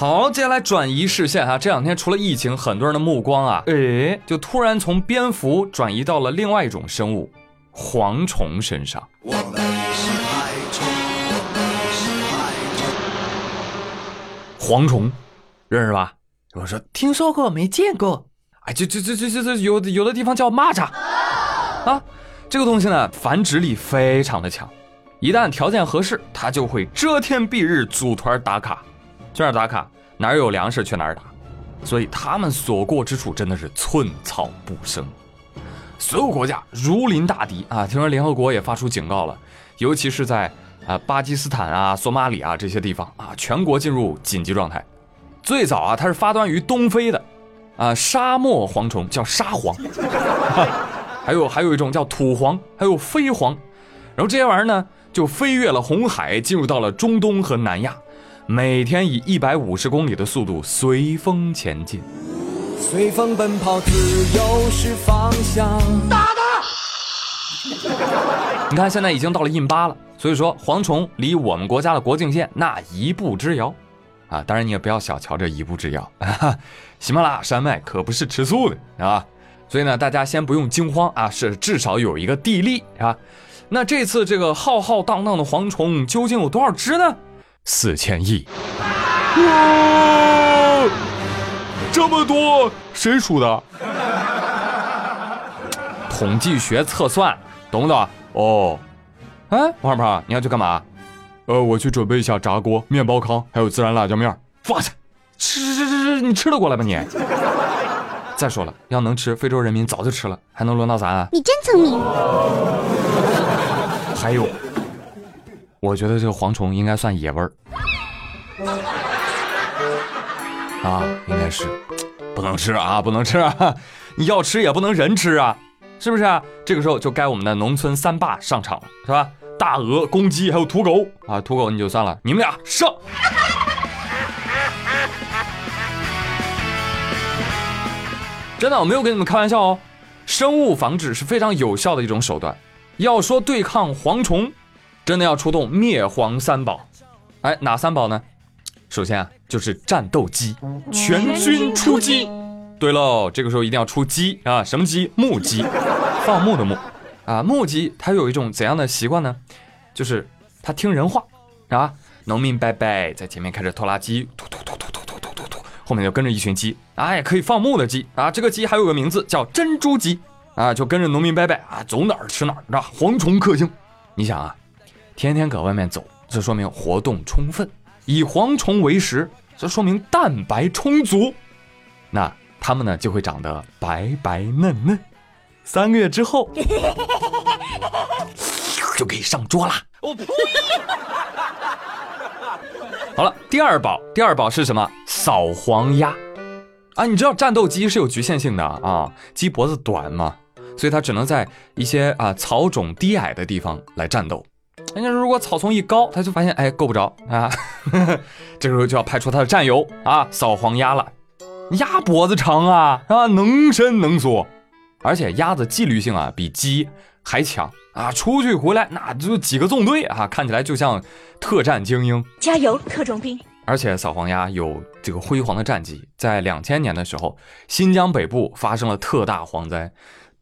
好，接下来转移视线哈，这两天除了疫情，很多人的目光啊，哎，就突然从蝙蝠转移到了另外一种生物——蝗虫身上。我们是害虫，我们是害虫。蝗虫，认识吧？我说听说过，没见过。哎，就就就就就就有有的地方叫蚂蚱啊。这个东西呢，繁殖力非常的强，一旦条件合适，它就会遮天蔽日组团打卡。去哪儿打卡？哪儿有粮食去哪儿打，所以他们所过之处真的是寸草不生，所有国家如临大敌啊！听说联合国也发出警告了，尤其是在啊巴基斯坦啊、索马里啊这些地方啊，全国进入紧急状态。最早啊，它是发端于东非的啊沙漠蝗虫，叫沙蝗，还有还有一种叫土蝗，还有飞蝗，然后这些玩意儿呢就飞越了红海，进入到了中东和南亚。每天以一百五十公里的速度随风前进，随风奔跑，自由是方向。打他！你看，现在已经到了印巴了，所以说蝗虫离我们国家的国境线那一步之遥啊！当然你也不要小瞧这一步之遥，喜马拉雅山脉可不是吃素的啊！所以呢，大家先不用惊慌啊，是至少有一个地利啊。那这次这个浩浩荡荡的蝗虫究竟有多少只呢？四千亿，哇，这么多，谁数的？统计学测算，懂不懂？哦，哎，王二胖，你要去干嘛？呃，我去准备一下炸锅、面包糠，还有孜然辣椒面。哇塞，吃吃吃吃吃，你吃得过来吗你？再说了，要能吃，非洲人民早就吃了，还能轮到咱啊？你真聪明。还有。我觉得这个蝗虫应该算野味儿啊，应该是不能吃啊，不能吃啊！你要吃也不能人吃啊，是不是啊？这个时候就该我们的农村三霸上场了，是吧？大鹅、公鸡还有土狗啊，土狗你就算了，你们俩上！真的，我没有跟你们开玩笑哦，生物防治是非常有效的一种手段。要说对抗蝗虫。真的要出动灭蝗三宝，哎，哪三宝呢？首先啊，就是战斗机，全军出击。对喽，这个时候一定要出鸡啊，什么鸡？木鸡，放牧的牧啊。木鸡它有一种怎样的习惯呢？就是它听人话啊。农民伯伯在前面开着拖拉机，突突突突突突突突突，后面就跟着一群鸡，哎，可以放牧的鸡啊。这个鸡还有个名字叫珍珠鸡啊，就跟着农民伯伯啊，走哪儿吃哪儿。蝗虫克星，你想啊。天天搁外面走，这说明活动充分，以蝗虫为食，这说明蛋白充足，那它们呢就会长得白白嫩嫩，三个月之后 就可以上桌啦。我呸！好了，第二宝，第二宝是什么？扫黄鸭啊！你知道战斗机是有局限性的啊，鸡脖子短嘛，所以它只能在一些啊草种低矮的地方来战斗。人家如果草丛一高，他就发现哎够不着啊，这时候就要派出他的战友啊扫黄鸭了。鸭脖子长啊啊，能伸能缩，而且鸭子纪律性啊比鸡还强啊，出去回来那就几个纵队啊，看起来就像特战精英。加油，特种兵！而且扫黄鸭有这个辉煌的战绩，在两千年的时候，新疆北部发生了特大蝗灾。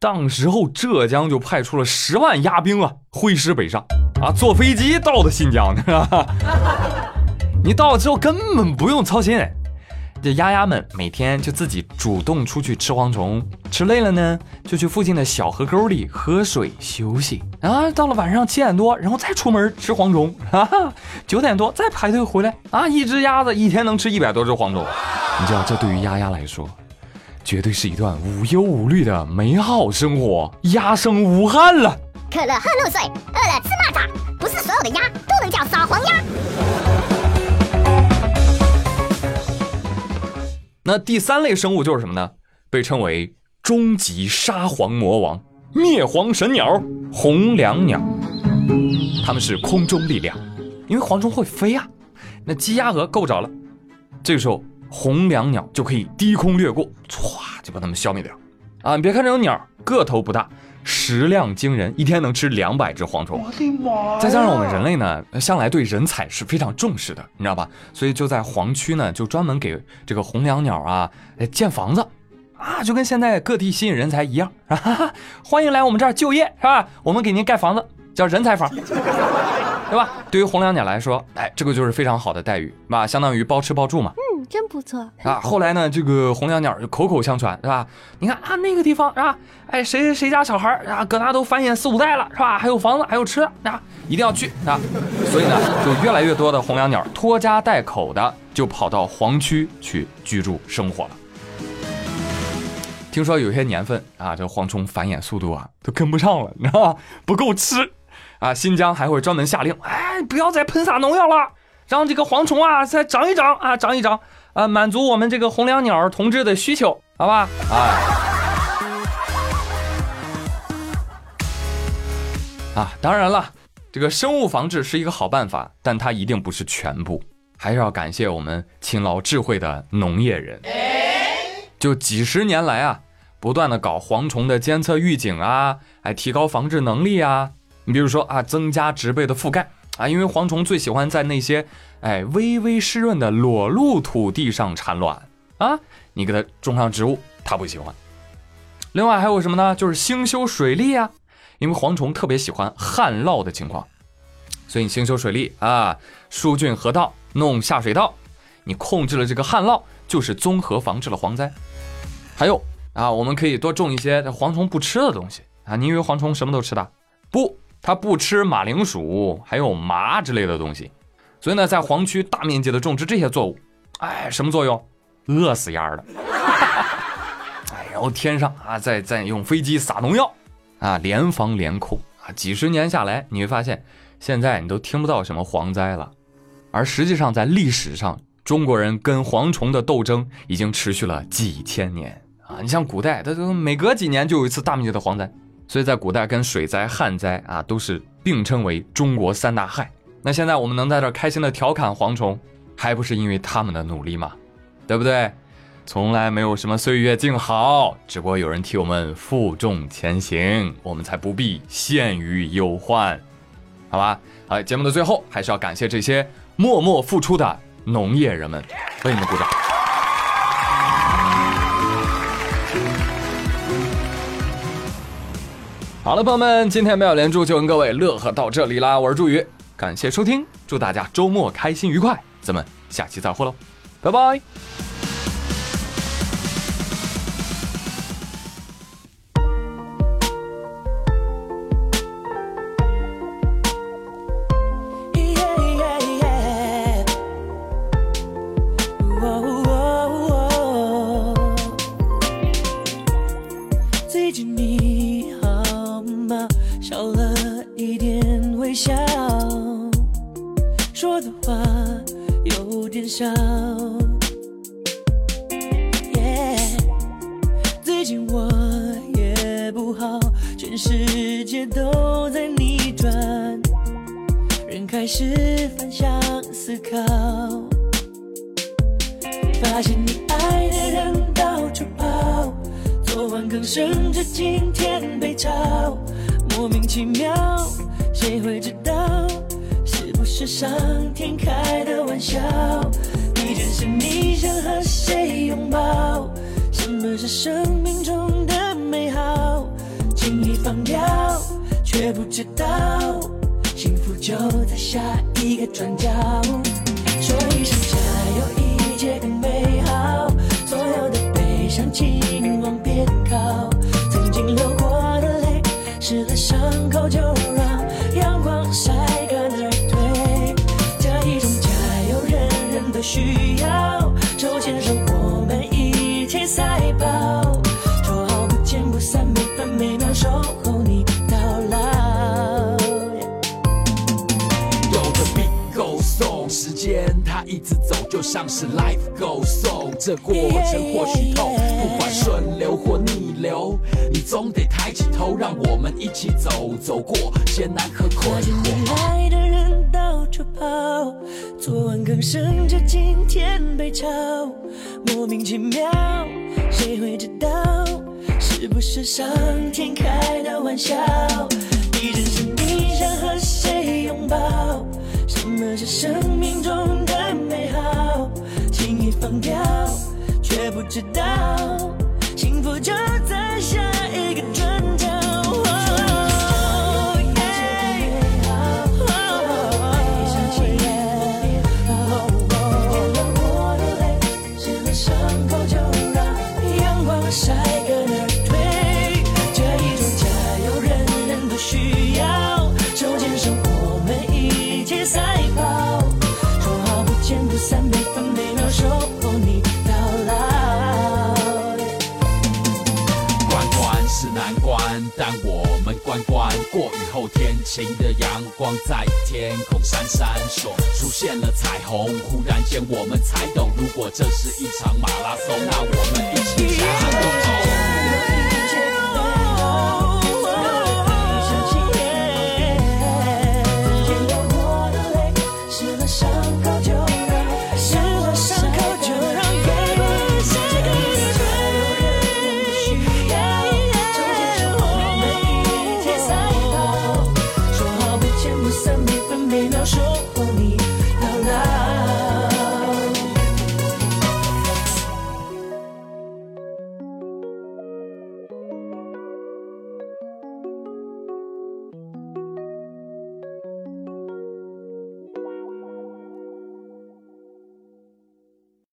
当时候，浙江就派出了十万鸭兵啊，挥师北上啊，坐飞机到的新疆，你到了之后根本不用操心，这鸭鸭们每天就自己主动出去吃蝗虫，吃累了呢，就去附近的小河沟里喝水休息啊。到了晚上七点多，然后再出门吃蝗虫啊，九点多再排队回来啊。一只鸭子一天能吃一百多只蝗虫，你知道这对于鸭鸭来说。绝对是一段无忧无虑的美好生活，鸭生无憾了。渴了喝露水，饿了吃蚂蚱，不是所有的鸭都能叫扫黄鸭。那第三类生物就是什么呢？被称为终极沙皇魔王、灭蝗神鸟——红椋鸟。它们是空中力量，因为蝗虫会飞啊，那鸡鸭鹅够不着了。这个时候。红椋鸟就可以低空掠过，歘就把它们消灭掉。啊，你别看这种鸟个头不大，食量惊人，一天能吃两百只蝗虫。我的妈！再加上我们人类呢，向来对人才是非常重视的，你知道吧？所以就在黄区呢，就专门给这个红椋鸟啊建房子，啊，就跟现在各地吸引人才一样，啊，哈哈欢迎来我们这儿就业，是吧？我们给您盖房子，叫人才房。对吧？对于红两鸟来说，哎，这个就是非常好的待遇，是吧？相当于包吃包住嘛。真不错啊。后来呢，这个红娘鸟就口口相传，是吧？你看啊，那个地方是吧？哎，谁谁谁家小孩啊，搁那都繁衍四五代了，是吧？还有房子，还有车啊，一定要去啊。所以呢，就越来越多的红娘鸟拖家带口的就跑到黄区去居住生活了。听说有些年份啊，这蝗虫繁衍速度啊都跟不上了，你知道吗？不够吃。啊，新疆还会专门下令，哎，不要再喷洒农药了，让这个蝗虫啊再长一长啊，长一长，啊，满足我们这个红椋鸟同志的需求，好吧？哎，啊，当然了，这个生物防治是一个好办法，但它一定不是全部，还是要感谢我们勤劳智慧的农业人，就几十年来啊，不断的搞蝗虫的监测预警啊，哎，提高防治能力啊。你比如说啊，增加植被的覆盖啊，因为蝗虫最喜欢在那些哎微微湿润的裸露土地上产卵啊，你给它种上植物，它不喜欢。另外还有什么呢？就是兴修水利啊，因为蝗虫特别喜欢旱涝的情况，所以你兴修水利啊，疏浚河道，弄下水道，你控制了这个旱涝，就是综合防治了蝗灾。还有啊，我们可以多种一些蝗虫不吃的东西啊，你以为蝗虫什么都吃的？不。它不吃马铃薯，还有麻之类的东西，所以呢，在黄区大面积的种植这些作物，哎，什么作用？饿死丫的！哎，然后天上啊，再再用飞机撒农药，啊，联防联控啊，几十年下来，你会发现，现在你都听不到什么蝗灾了，而实际上在历史上，中国人跟蝗虫的斗争已经持续了几千年啊！你像古代，它都每隔几年就有一次大面积的蝗灾。所以在古代，跟水灾、旱灾啊，都是并称为中国三大害。那现在我们能在这开心的调侃蝗虫，还不是因为他们的努力吗？对不对？从来没有什么岁月静好，只不过有人替我们负重前行，我们才不必陷于忧患，好吧？好，节目的最后还是要感谢这些默默付出的农业人们，为你们鼓掌。好了，朋友们，今天妙连珠就跟各位乐呵到这里啦。我是朱宇，感谢收听，祝大家周末开心愉快，咱们下期再会喽，拜拜。我也不好，全世界都在逆转，人开始反向思考，发现你爱的人到处跑，昨晚刚升职，今天被炒，莫名其妙，谁会知道，是不是上天开的玩笑？你真是，你想和谁拥抱？什么是生命中的美好？轻易放掉，却不知道，幸福就在下一个转角。说一声像是 life goes on，这过程或许痛，不管顺流或逆流，你总得抬起头，让我们一起走，走过艰难和困惑。未来的人到处跑，昨晚刚升着今天被炒，莫名其妙，谁会知道？是不是上天开的玩笑？你人生你想和谁拥抱？什么是生命中？放掉，却不知道幸福就在下一个转角。湿关关过雨后天晴的阳光在天空闪闪烁，出现了彩虹。忽然间我们才懂，如果这是一场马拉松，那我们一起！